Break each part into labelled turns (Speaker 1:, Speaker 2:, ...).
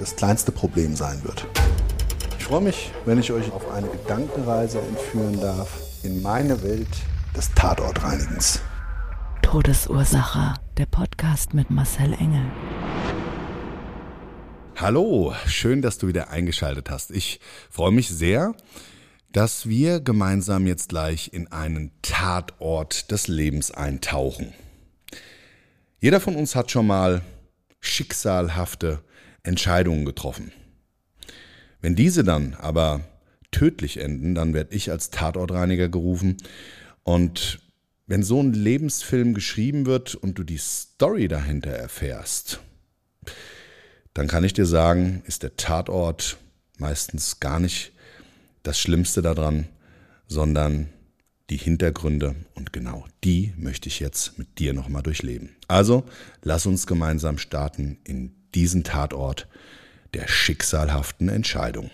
Speaker 1: das kleinste Problem sein wird. Ich freue mich, wenn ich euch auf eine Gedankenreise entführen darf in meine Welt des Tatortreinigens.
Speaker 2: Todesursache. Der Podcast mit Marcel Engel.
Speaker 3: Hallo, schön, dass du wieder eingeschaltet hast. Ich freue mich sehr, dass wir gemeinsam jetzt gleich in einen Tatort des Lebens eintauchen. Jeder von uns hat schon mal schicksalhafte Entscheidungen getroffen. Wenn diese dann aber tödlich enden, dann werde ich als Tatortreiniger gerufen und wenn so ein Lebensfilm geschrieben wird und du die Story dahinter erfährst, dann kann ich dir sagen, ist der Tatort meistens gar nicht das Schlimmste daran, sondern die Hintergründe und genau die möchte ich jetzt mit dir nochmal durchleben. Also lass uns gemeinsam starten in diesen Tatort der schicksalhaften Entscheidung.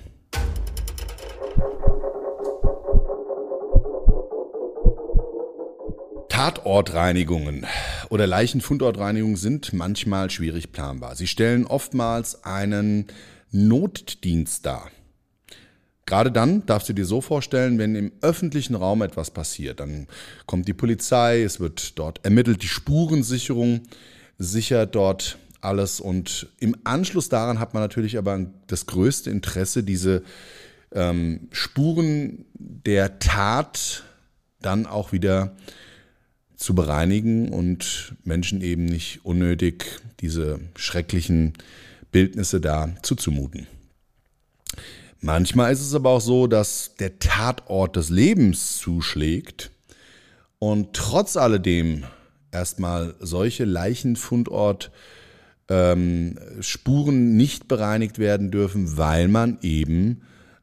Speaker 3: Tatortreinigungen oder Leichenfundortreinigungen sind manchmal schwierig planbar. Sie stellen oftmals einen Notdienst dar. Gerade dann darfst du dir so vorstellen, wenn im öffentlichen Raum etwas passiert, dann kommt die Polizei, es wird dort ermittelt, die Spurensicherung sichert dort alles und im Anschluss daran hat man natürlich aber das größte Interesse, diese ähm, Spuren der Tat dann auch wieder zu bereinigen und Menschen eben nicht unnötig diese schrecklichen Bildnisse da zuzumuten. Manchmal ist es aber auch so, dass der Tatort des Lebens zuschlägt und trotz alledem erstmal solche Leichenfundort ähm, Spuren nicht bereinigt werden dürfen, weil man eben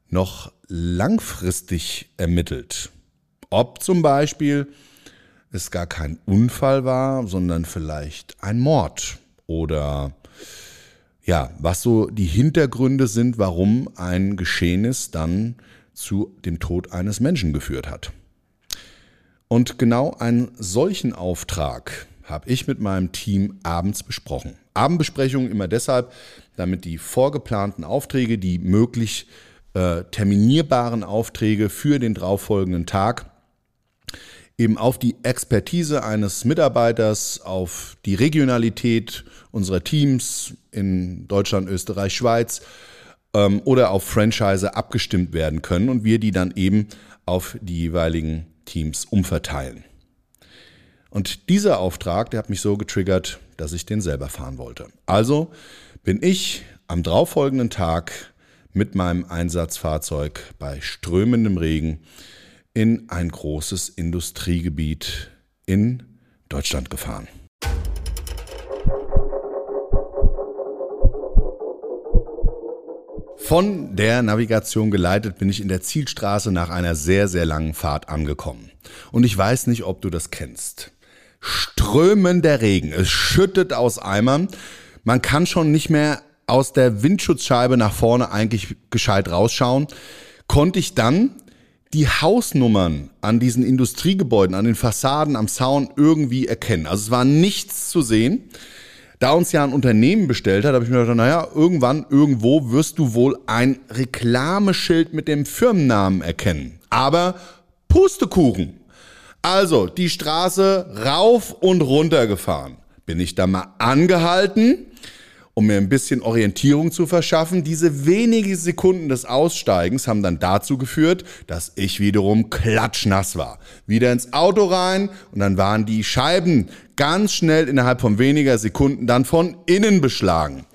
Speaker 3: noch langfristig ermittelt. Ob zum Beispiel es gar kein Unfall war, sondern vielleicht ein Mord oder ja, was so die Hintergründe sind, warum ein Geschehnis dann zu dem Tod eines Menschen geführt hat. Und genau einen solchen Auftrag habe ich mit meinem Team abends besprochen. Abendbesprechungen immer deshalb, damit die vorgeplanten Aufträge, die möglich äh, terminierbaren Aufträge für den darauffolgenden Tag eben auf die Expertise eines Mitarbeiters, auf die Regionalität unserer Teams in Deutschland, Österreich, Schweiz ähm, oder auf Franchise abgestimmt werden können und wir die dann eben auf die jeweiligen Teams umverteilen. Und dieser Auftrag, der hat mich so getriggert, dass ich den selber fahren wollte. Also bin ich am darauffolgenden Tag mit meinem Einsatzfahrzeug bei strömendem Regen in ein großes Industriegebiet in Deutschland gefahren. Von der Navigation geleitet bin ich in der Zielstraße nach einer sehr, sehr langen Fahrt angekommen. Und ich weiß nicht, ob du das kennst. Strömender Regen, es schüttet aus Eimern. Man kann schon nicht mehr aus der Windschutzscheibe nach vorne eigentlich gescheit rausschauen. Konnte ich dann die Hausnummern an diesen Industriegebäuden, an den Fassaden, am Zaun irgendwie erkennen. Also es war nichts zu sehen. Da uns ja ein Unternehmen bestellt hat, habe ich mir gedacht, naja, irgendwann, irgendwo wirst du wohl ein Reklameschild mit dem Firmennamen erkennen. Aber Pustekuchen. Also die Straße rauf und runter gefahren. Bin ich da mal angehalten um mir ein bisschen Orientierung zu verschaffen. Diese wenigen Sekunden des Aussteigens haben dann dazu geführt, dass ich wiederum klatschnass war. Wieder ins Auto rein und dann waren die Scheiben ganz schnell innerhalb von weniger Sekunden dann von innen beschlagen.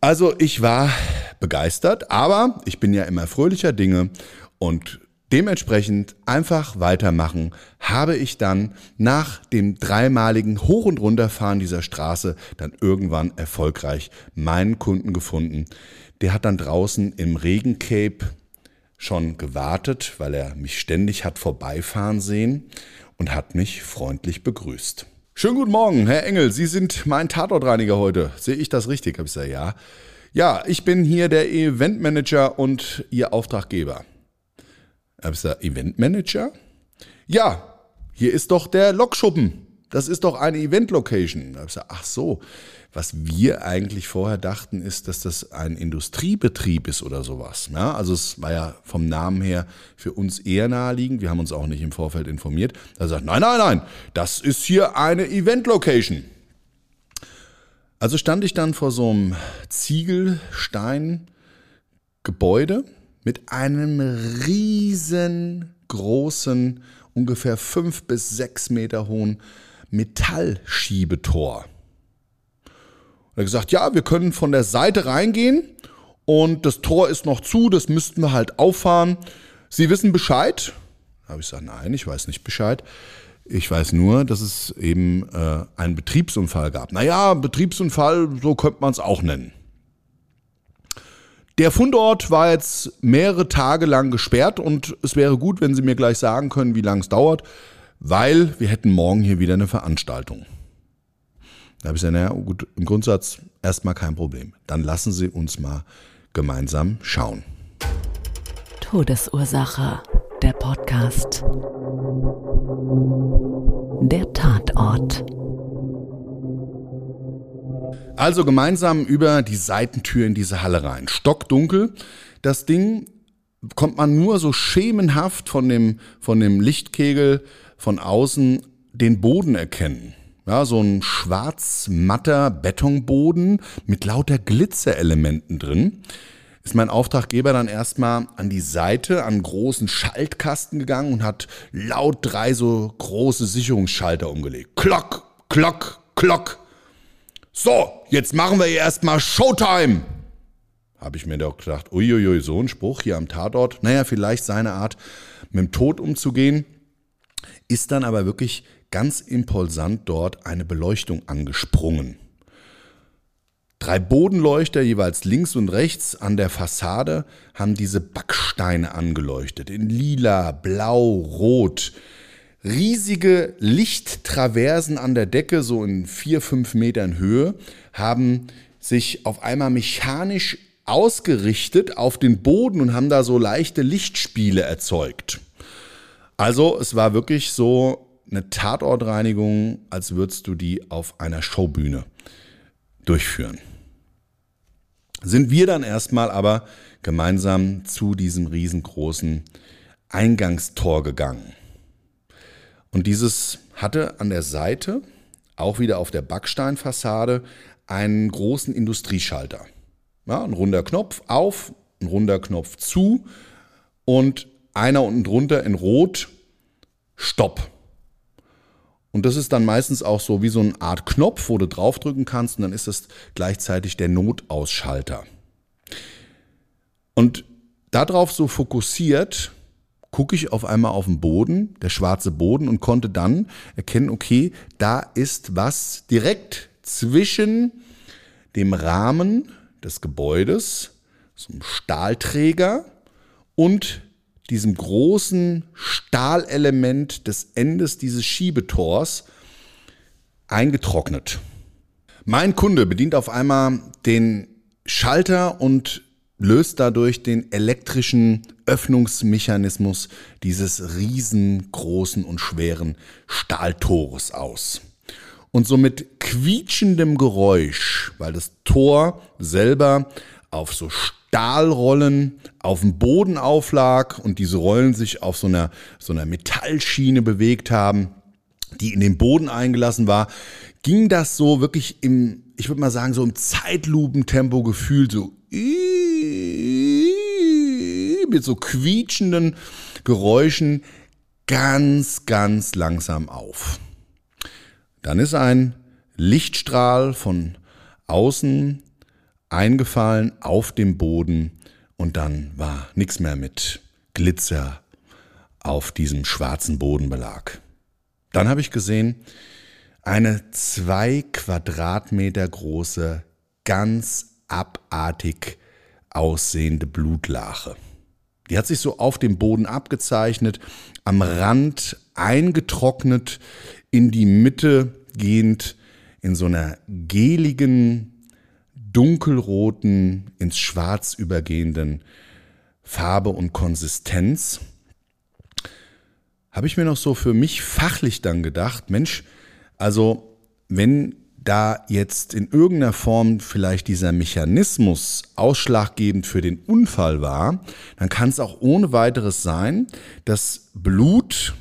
Speaker 3: Also ich war begeistert, aber ich bin ja immer fröhlicher Dinge und Dementsprechend einfach weitermachen, habe ich dann nach dem dreimaligen Hoch- und Runterfahren dieser Straße dann irgendwann erfolgreich meinen Kunden gefunden. Der hat dann draußen im Regencape schon gewartet, weil er mich ständig hat vorbeifahren sehen und hat mich freundlich begrüßt. Schönen guten Morgen, Herr Engel, Sie sind mein Tatortreiniger heute. Sehe ich das richtig? Habe ich gesagt, ja. Ja, ich bin hier der Eventmanager und Ihr Auftraggeber. Habe ich gesagt, Eventmanager? Ja, hier ist doch der Lokschuppen. Das ist doch eine Event-Location. Da habe ich gesagt, ach so. Was wir eigentlich vorher dachten, ist, dass das ein Industriebetrieb ist oder sowas. Ja, also es war ja vom Namen her für uns eher naheliegend. Wir haben uns auch nicht im Vorfeld informiert. Da sagt, nein, nein, nein, das ist hier eine Event-Location. Also stand ich dann vor so einem Ziegelstein-Gebäude mit einem riesengroßen, ungefähr fünf bis sechs Meter hohen Metallschiebetor. Und er gesagt, ja, wir können von der Seite reingehen und das Tor ist noch zu, das müssten wir halt auffahren. Sie wissen Bescheid? Da habe ich gesagt, nein, ich weiß nicht Bescheid. Ich weiß nur, dass es eben äh, einen Betriebsunfall gab. Naja, Betriebsunfall, so könnte man es auch nennen. Der Fundort war jetzt mehrere Tage lang gesperrt und es wäre gut, wenn Sie mir gleich sagen können, wie lange es dauert, weil wir hätten morgen hier wieder eine Veranstaltung. Da habe ich gesagt, naja, gut, im Grundsatz erstmal kein Problem. Dann lassen Sie uns mal gemeinsam schauen.
Speaker 2: Todesursache, der Podcast. Der Tatort.
Speaker 3: Also gemeinsam über die Seitentür in diese Halle rein. Stockdunkel. Das Ding kommt man nur so schemenhaft von dem, von dem Lichtkegel von außen den Boden erkennen. Ja, so ein schwarz-matter Betonboden mit lauter Glitzerelementen drin. Ist mein Auftraggeber dann erstmal an die Seite, an einen großen Schaltkasten gegangen und hat laut drei so große Sicherungsschalter umgelegt. Klock, klock, klock. So, jetzt machen wir hier erstmal Showtime. Habe ich mir doch gedacht, uiuiui, so ein Spruch hier am Tatort. Naja, vielleicht seine Art, mit dem Tod umzugehen. Ist dann aber wirklich ganz impulsant dort eine Beleuchtung angesprungen. Drei Bodenleuchter jeweils links und rechts an der Fassade haben diese Backsteine angeleuchtet. In lila, blau, rot riesige Lichttraversen an der Decke, so in vier, fünf Metern Höhe, haben sich auf einmal mechanisch ausgerichtet auf den Boden und haben da so leichte Lichtspiele erzeugt. Also es war wirklich so eine Tatortreinigung, als würdest du die auf einer Showbühne durchführen. Sind wir dann erstmal aber gemeinsam zu diesem riesengroßen Eingangstor gegangen. Und dieses hatte an der Seite, auch wieder auf der Backsteinfassade, einen großen Industrieschalter. Ja, ein runder Knopf auf, ein runder Knopf zu und einer unten drunter in Rot Stopp. Und das ist dann meistens auch so wie so eine Art Knopf, wo du draufdrücken kannst und dann ist das gleichzeitig der Notausschalter. Und darauf so fokussiert gucke ich auf einmal auf den Boden, der schwarze Boden, und konnte dann erkennen, okay, da ist was direkt zwischen dem Rahmen des Gebäudes, so einem Stahlträger und diesem großen Stahlelement des Endes dieses Schiebetors eingetrocknet. Mein Kunde bedient auf einmal den Schalter und löst dadurch den elektrischen Öffnungsmechanismus dieses riesengroßen und schweren Stahltores aus. Und so mit quietschendem Geräusch, weil das Tor selber auf so Stahlrollen auf dem Boden auflag und diese Rollen sich auf so einer, so einer Metallschiene bewegt haben, die in den Boden eingelassen war, ging das so wirklich im, ich würde mal sagen, so im Zeitlupentempo gefühlt, so mit so quietschenden Geräuschen ganz, ganz langsam auf. Dann ist ein Lichtstrahl von außen eingefallen auf dem Boden und dann war nichts mehr mit Glitzer auf diesem schwarzen Bodenbelag. Dann habe ich gesehen, eine zwei Quadratmeter große, ganz abartig aussehende Blutlache. Die hat sich so auf dem Boden abgezeichnet, am Rand eingetrocknet, in die Mitte gehend, in so einer geligen, dunkelroten, ins Schwarz übergehenden Farbe und Konsistenz. Habe ich mir noch so für mich fachlich dann gedacht, Mensch, also wenn da jetzt in irgendeiner Form vielleicht dieser Mechanismus ausschlaggebend für den Unfall war, dann kann es auch ohne weiteres sein, dass Blut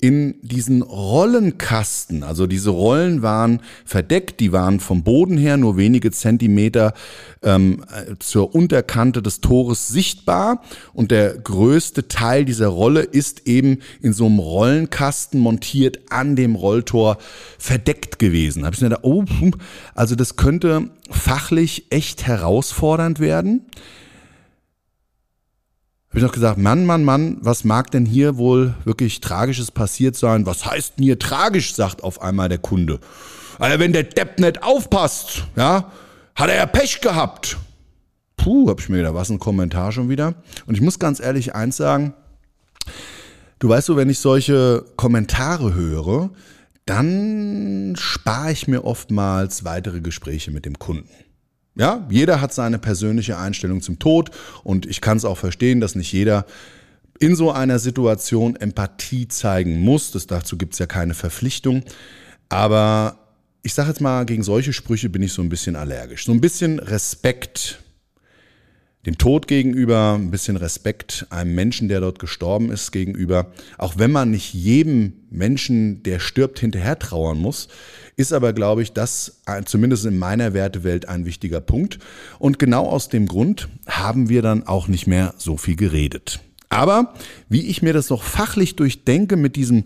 Speaker 3: in diesen Rollenkasten, also diese Rollen waren verdeckt, die waren vom Boden her nur wenige Zentimeter ähm, zur Unterkante des Tores sichtbar. Und der größte Teil dieser Rolle ist eben in so einem Rollenkasten montiert an dem Rolltor verdeckt gewesen. Da habe ich mir gedacht, oh, also das könnte fachlich echt herausfordernd werden habe ich noch gesagt, Mann, Mann, Mann, was mag denn hier wohl wirklich Tragisches passiert sein? Was heißt denn hier tragisch, sagt auf einmal der Kunde. Also wenn der Depp nicht aufpasst, ja, hat er ja Pech gehabt. Puh, hab ich mir gedacht, was ein Kommentar schon wieder. Und ich muss ganz ehrlich eins sagen, du weißt so, wenn ich solche Kommentare höre, dann spare ich mir oftmals weitere Gespräche mit dem Kunden. Ja, jeder hat seine persönliche Einstellung zum Tod und ich kann es auch verstehen, dass nicht jeder in so einer Situation Empathie zeigen muss. Das, dazu gibt es ja keine Verpflichtung. Aber ich sage jetzt mal, gegen solche Sprüche bin ich so ein bisschen allergisch. So ein bisschen Respekt dem Tod gegenüber, ein bisschen Respekt einem Menschen, der dort gestorben ist, gegenüber. Auch wenn man nicht jedem Menschen, der stirbt, hinterher trauern muss, ist aber, glaube ich, das zumindest in meiner Wertewelt ein wichtiger Punkt. Und genau aus dem Grund haben wir dann auch nicht mehr so viel geredet. Aber wie ich mir das noch fachlich durchdenke mit diesem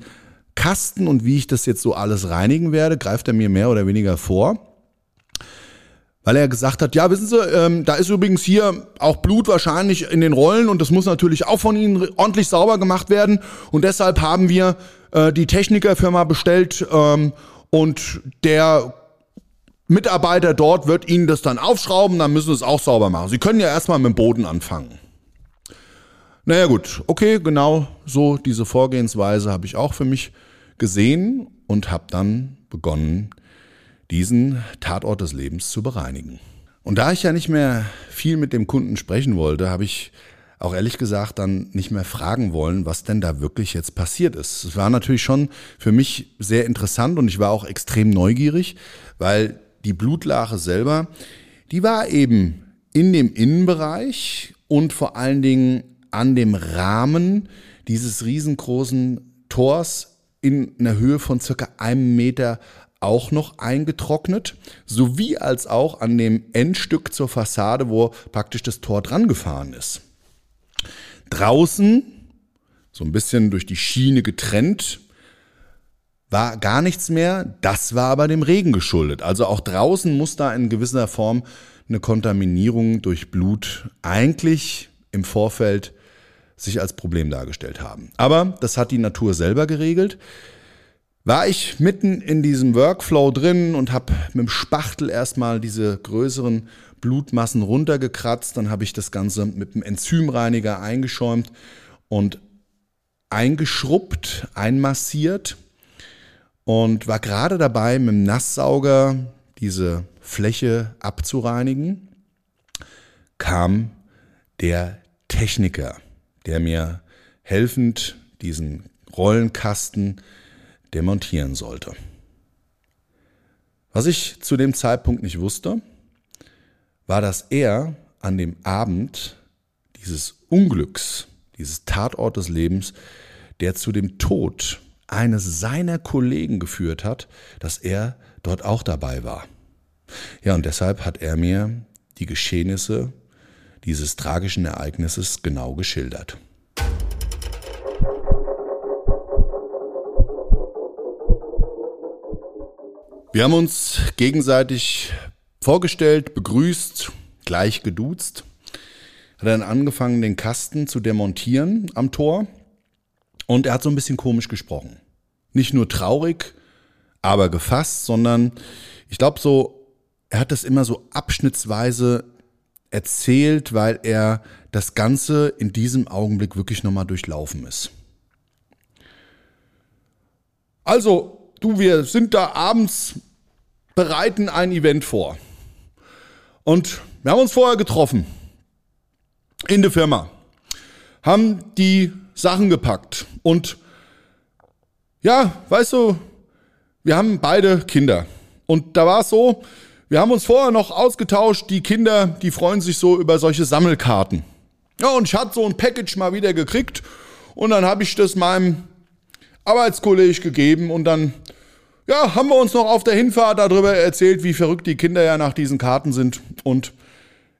Speaker 3: Kasten und wie ich das jetzt so alles reinigen werde, greift er mir mehr oder weniger vor weil er gesagt hat, ja, wissen Sie, ähm, da ist übrigens hier auch Blut wahrscheinlich in den Rollen und das muss natürlich auch von Ihnen ordentlich sauber gemacht werden und deshalb haben wir äh, die Technikerfirma bestellt ähm, und der Mitarbeiter dort wird Ihnen das dann aufschrauben, dann müssen Sie es auch sauber machen. Sie können ja erstmal mit dem Boden anfangen. Naja gut, okay, genau so diese Vorgehensweise habe ich auch für mich gesehen und habe dann begonnen, diesen Tatort des Lebens zu bereinigen. Und da ich ja nicht mehr viel mit dem Kunden sprechen wollte, habe ich auch ehrlich gesagt dann nicht mehr fragen wollen, was denn da wirklich jetzt passiert ist. Es war natürlich schon für mich sehr interessant und ich war auch extrem neugierig, weil die Blutlache selber, die war eben in dem Innenbereich und vor allen Dingen an dem Rahmen dieses riesengroßen Tors in einer Höhe von circa einem Meter auch noch eingetrocknet, sowie als auch an dem Endstück zur Fassade, wo praktisch das Tor dran gefahren ist. Draußen, so ein bisschen durch die Schiene getrennt, war gar nichts mehr. Das war aber dem Regen geschuldet. Also auch draußen muss da in gewisser Form eine Kontaminierung durch Blut eigentlich im Vorfeld sich als Problem dargestellt haben. Aber das hat die Natur selber geregelt war ich mitten in diesem Workflow drin und habe mit dem Spachtel erstmal diese größeren Blutmassen runtergekratzt. Dann habe ich das Ganze mit dem Enzymreiniger eingeschäumt und eingeschrubbt, einmassiert und war gerade dabei, mit dem Nasssauger diese Fläche abzureinigen, kam der Techniker, der mir helfend diesen Rollenkasten demontieren sollte. Was ich zu dem Zeitpunkt nicht wusste, war, dass er an dem Abend dieses Unglücks, dieses Tatort des Lebens, der zu dem Tod eines seiner Kollegen geführt hat, dass er dort auch dabei war. Ja, und deshalb hat er mir die Geschehnisse dieses tragischen Ereignisses genau geschildert. Wir haben uns gegenseitig vorgestellt, begrüßt, gleich geduzt. Hat dann angefangen, den Kasten zu demontieren am Tor. Und er hat so ein bisschen komisch gesprochen. Nicht nur traurig, aber gefasst, sondern ich glaube so, er hat das immer so abschnittsweise erzählt, weil er das Ganze in diesem Augenblick wirklich nochmal durchlaufen ist. Also, du, wir sind da abends, bereiten ein Event vor. Und wir haben uns vorher getroffen. In der Firma. Haben die Sachen gepackt. Und ja, weißt du, wir haben beide Kinder. Und da war es so, wir haben uns vorher noch ausgetauscht, die Kinder, die freuen sich so über solche Sammelkarten. Ja, und ich hatte so ein Package mal wieder gekriegt und dann habe ich das meinem Arbeitskolleg gegeben und dann ja, haben wir uns noch auf der Hinfahrt darüber erzählt, wie verrückt die Kinder ja nach diesen Karten sind und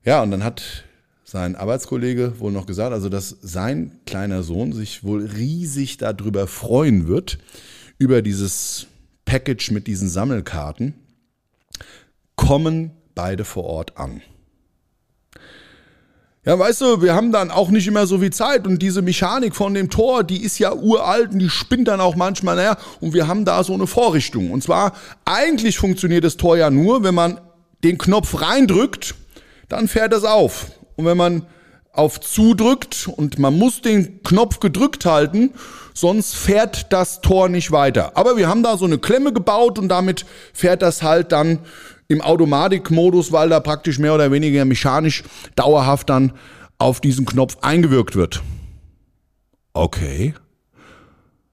Speaker 3: ja, und dann hat sein Arbeitskollege wohl noch gesagt, also dass sein kleiner Sohn sich wohl riesig darüber freuen wird, über dieses Package mit diesen Sammelkarten, kommen beide vor Ort an. Ja, weißt du, wir haben dann auch nicht immer so viel Zeit und diese Mechanik von dem Tor, die ist ja uralt und die spinnt dann auch manchmal näher und wir haben da so eine Vorrichtung. Und zwar, eigentlich funktioniert das Tor ja nur, wenn man den Knopf reindrückt, dann fährt es auf. Und wenn man auf zudrückt und man muss den Knopf gedrückt halten, sonst fährt das Tor nicht weiter. Aber wir haben da so eine Klemme gebaut und damit fährt das halt dann im Automatikmodus, weil da praktisch mehr oder weniger mechanisch dauerhaft dann auf diesen Knopf eingewirkt wird. Okay.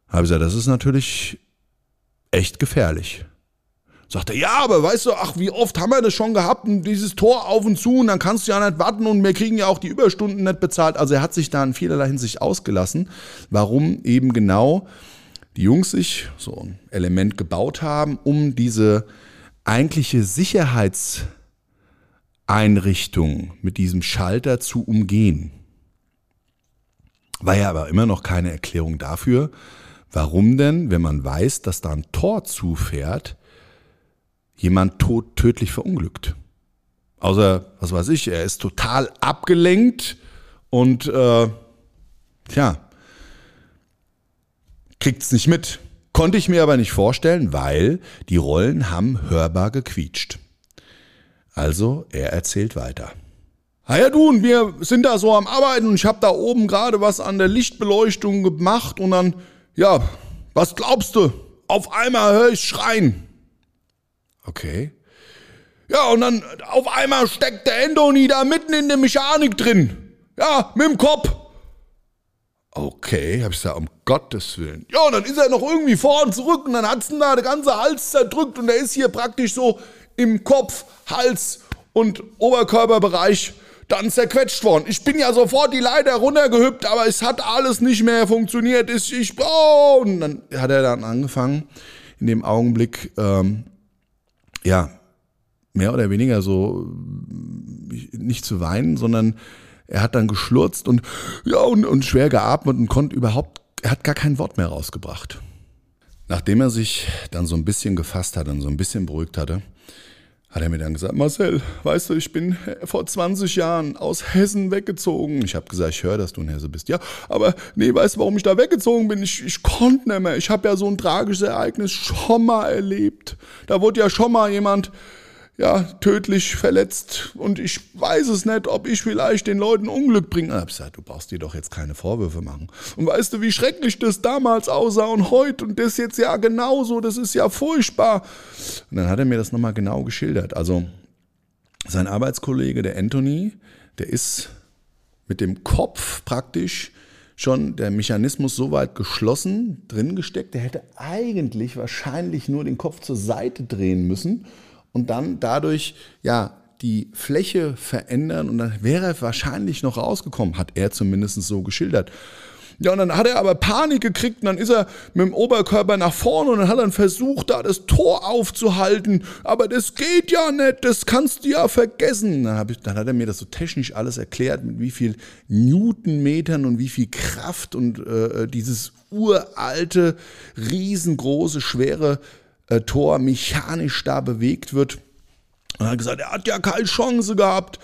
Speaker 3: Habe ich gesagt, das ist natürlich echt gefährlich. Sagt er, ja, aber weißt du, ach, wie oft haben wir das schon gehabt, dieses Tor auf und zu und dann kannst du ja nicht warten und wir kriegen ja auch die Überstunden nicht bezahlt. Also er hat sich da in vielerlei Hinsicht ausgelassen, warum eben genau die Jungs sich so ein Element gebaut haben, um diese eigentliche Sicherheitseinrichtung mit diesem Schalter zu umgehen. War ja aber immer noch keine Erklärung dafür, warum denn, wenn man weiß, dass da ein Tor zufährt, jemand tot, tödlich verunglückt. Außer, was weiß ich, er ist total abgelenkt und äh, tja, kriegt's nicht mit. Konnte ich mir aber nicht vorstellen, weil die Rollen haben hörbar gequietscht. Also, er erzählt weiter. Ah ja, du, und wir sind da so am Arbeiten und ich habe da oben gerade was an der Lichtbeleuchtung gemacht und dann, ja, was glaubst du? Auf einmal höre ich schreien. Okay. Ja, und dann auf einmal steckt der Endoni da mitten in der Mechanik drin. Ja, mit dem Kopf. Okay, hab ich gesagt, um Gottes Willen. Ja, und dann ist er noch irgendwie vor und zurück und dann hat's ihn da der ganze Hals zerdrückt und er ist hier praktisch so im Kopf, Hals und Oberkörperbereich dann zerquetscht worden. Ich bin ja sofort die Leiter runtergehüpft, aber es hat alles nicht mehr funktioniert. Ich, ich, oh, und dann hat er dann angefangen, in dem Augenblick ähm, ja, mehr oder weniger so nicht zu weinen, sondern er hat dann geschlurzt und ja und, und schwer geatmet und konnte überhaupt, er hat gar kein Wort mehr rausgebracht. Nachdem er sich dann so ein bisschen gefasst hat und so ein bisschen beruhigt hatte, hat er mir dann gesagt, Marcel, weißt du, ich bin vor 20 Jahren aus Hessen weggezogen. Ich habe gesagt, ich höre, dass du ein Hesse bist. Ja, aber nee, weißt du, warum ich da weggezogen bin? Ich, ich konnte nicht mehr. Ich habe ja so ein tragisches Ereignis schon mal erlebt. Da wurde ja schon mal jemand ja, tödlich verletzt und ich weiß es nicht, ob ich vielleicht den Leuten Unglück bringe. Ich habe gesagt, du brauchst dir doch jetzt keine Vorwürfe machen. Und weißt du, wie schrecklich das damals aussah und heute und das jetzt ja genauso, das ist ja furchtbar. Und dann hat er mir das nochmal genau geschildert. Also sein Arbeitskollege, der Anthony, der ist mit dem Kopf praktisch schon der Mechanismus so weit geschlossen drin gesteckt, der hätte eigentlich wahrscheinlich nur den Kopf zur Seite drehen müssen und dann dadurch ja die Fläche verändern und dann wäre er wahrscheinlich noch rausgekommen, hat er zumindest so geschildert. Ja, und dann hat er aber Panik gekriegt und dann ist er mit dem Oberkörper nach vorne und dann hat er versucht, da das Tor aufzuhalten. Aber das geht ja nicht, das kannst du ja vergessen. Dann, ich, dann hat er mir das so technisch alles erklärt, mit wie viel Newtonmetern und wie viel Kraft und äh, dieses uralte, riesengroße, schwere äh, Tor mechanisch da bewegt wird. Und er hat gesagt, er hat ja keine Chance gehabt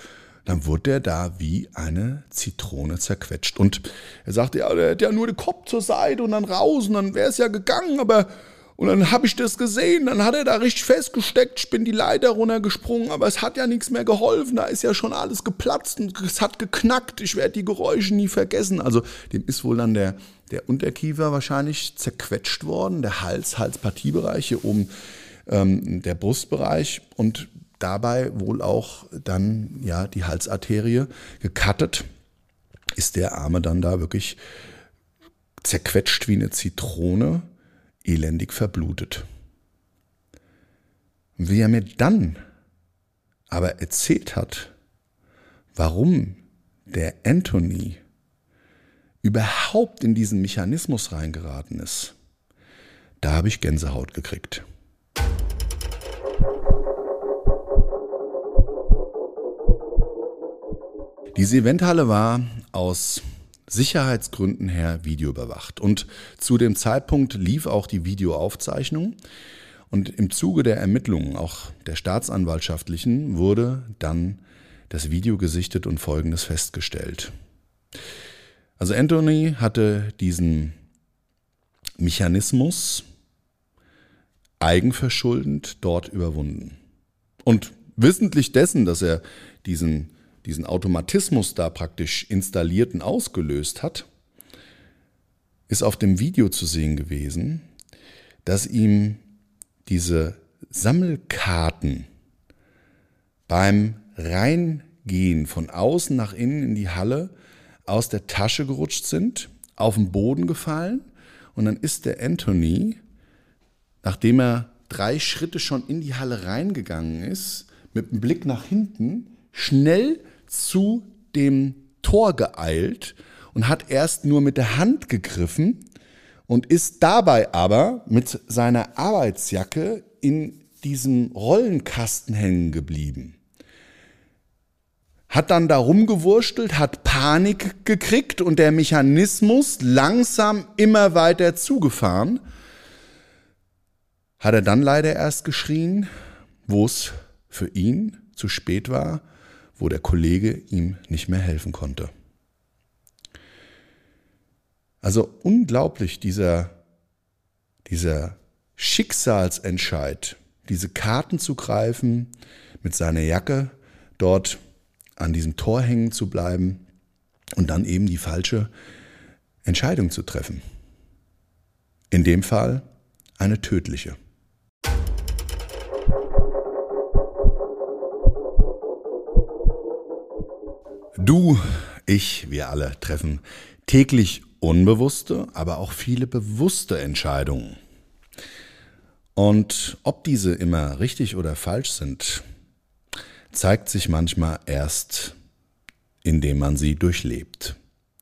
Speaker 3: dann wurde er da wie eine Zitrone zerquetscht. Und er sagte, ja, er hätte ja nur den Kopf zur Seite und dann raus und dann wäre es ja gegangen, aber und dann habe ich das gesehen, dann hat er da richtig festgesteckt, ich bin die Leiter runtergesprungen, aber es hat ja nichts mehr geholfen, da ist ja schon alles geplatzt und es hat geknackt, ich werde die Geräusche nie vergessen. Also dem ist wohl dann der, der Unterkiefer wahrscheinlich zerquetscht worden, der Hals, Halspartiebereich, hier oben ähm, der Brustbereich und dabei wohl auch dann ja die Halsarterie gekattet, ist der Arme dann da wirklich zerquetscht wie eine Zitrone, elendig verblutet. Wie er mir dann aber erzählt hat, warum der Anthony überhaupt in diesen Mechanismus reingeraten ist, da habe ich Gänsehaut gekriegt. Diese Eventhalle war aus Sicherheitsgründen her videoüberwacht und zu dem Zeitpunkt lief auch die Videoaufzeichnung und im Zuge der Ermittlungen, auch der staatsanwaltschaftlichen, wurde dann das Video gesichtet und Folgendes festgestellt. Also Anthony hatte diesen Mechanismus eigenverschuldend dort überwunden. Und wissentlich dessen, dass er diesen diesen Automatismus da praktisch installiert und ausgelöst hat, ist auf dem Video zu sehen gewesen, dass ihm diese Sammelkarten beim Reingehen von außen nach innen in die Halle aus der Tasche gerutscht sind, auf den Boden gefallen und dann ist der Anthony, nachdem er drei Schritte schon in die Halle reingegangen ist, mit dem Blick nach hinten schnell zu dem Tor geeilt und hat erst nur mit der Hand gegriffen und ist dabei aber mit seiner Arbeitsjacke in diesem Rollenkasten hängen geblieben. Hat dann da rumgewurstelt, hat Panik gekriegt und der Mechanismus langsam immer weiter zugefahren. Hat er dann leider erst geschrien, wo es für ihn zu spät war wo der Kollege ihm nicht mehr helfen konnte. Also unglaublich dieser, dieser Schicksalsentscheid, diese Karten zu greifen, mit seiner Jacke dort an diesem Tor hängen zu bleiben und dann eben die falsche Entscheidung zu treffen. In dem Fall eine tödliche. Du, ich, wir alle treffen täglich unbewusste, aber auch viele bewusste Entscheidungen. Und ob diese immer richtig oder falsch sind, zeigt sich manchmal erst, indem man sie durchlebt.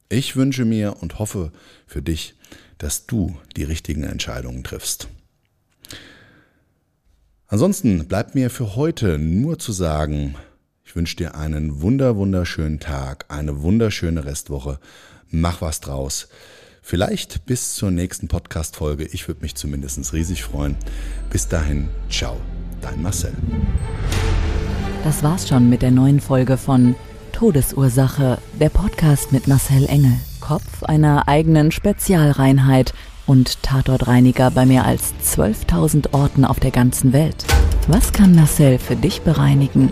Speaker 3: Ich wünsche mir und hoffe für dich, dass du die richtigen Entscheidungen triffst. Ansonsten bleibt mir für heute nur zu sagen, ich wünsche dir einen wunder, wunderschönen Tag, eine wunderschöne Restwoche. Mach was draus. Vielleicht bis zur nächsten Podcast-Folge. Ich würde mich zumindest riesig freuen. Bis dahin, ciao, dein Marcel.
Speaker 2: Das war's schon mit der neuen Folge von Todesursache, der Podcast mit Marcel Engel. Kopf einer eigenen Spezialreinheit und Tatortreiniger bei mehr als 12.000 Orten auf der ganzen Welt. Was kann Marcel für dich bereinigen?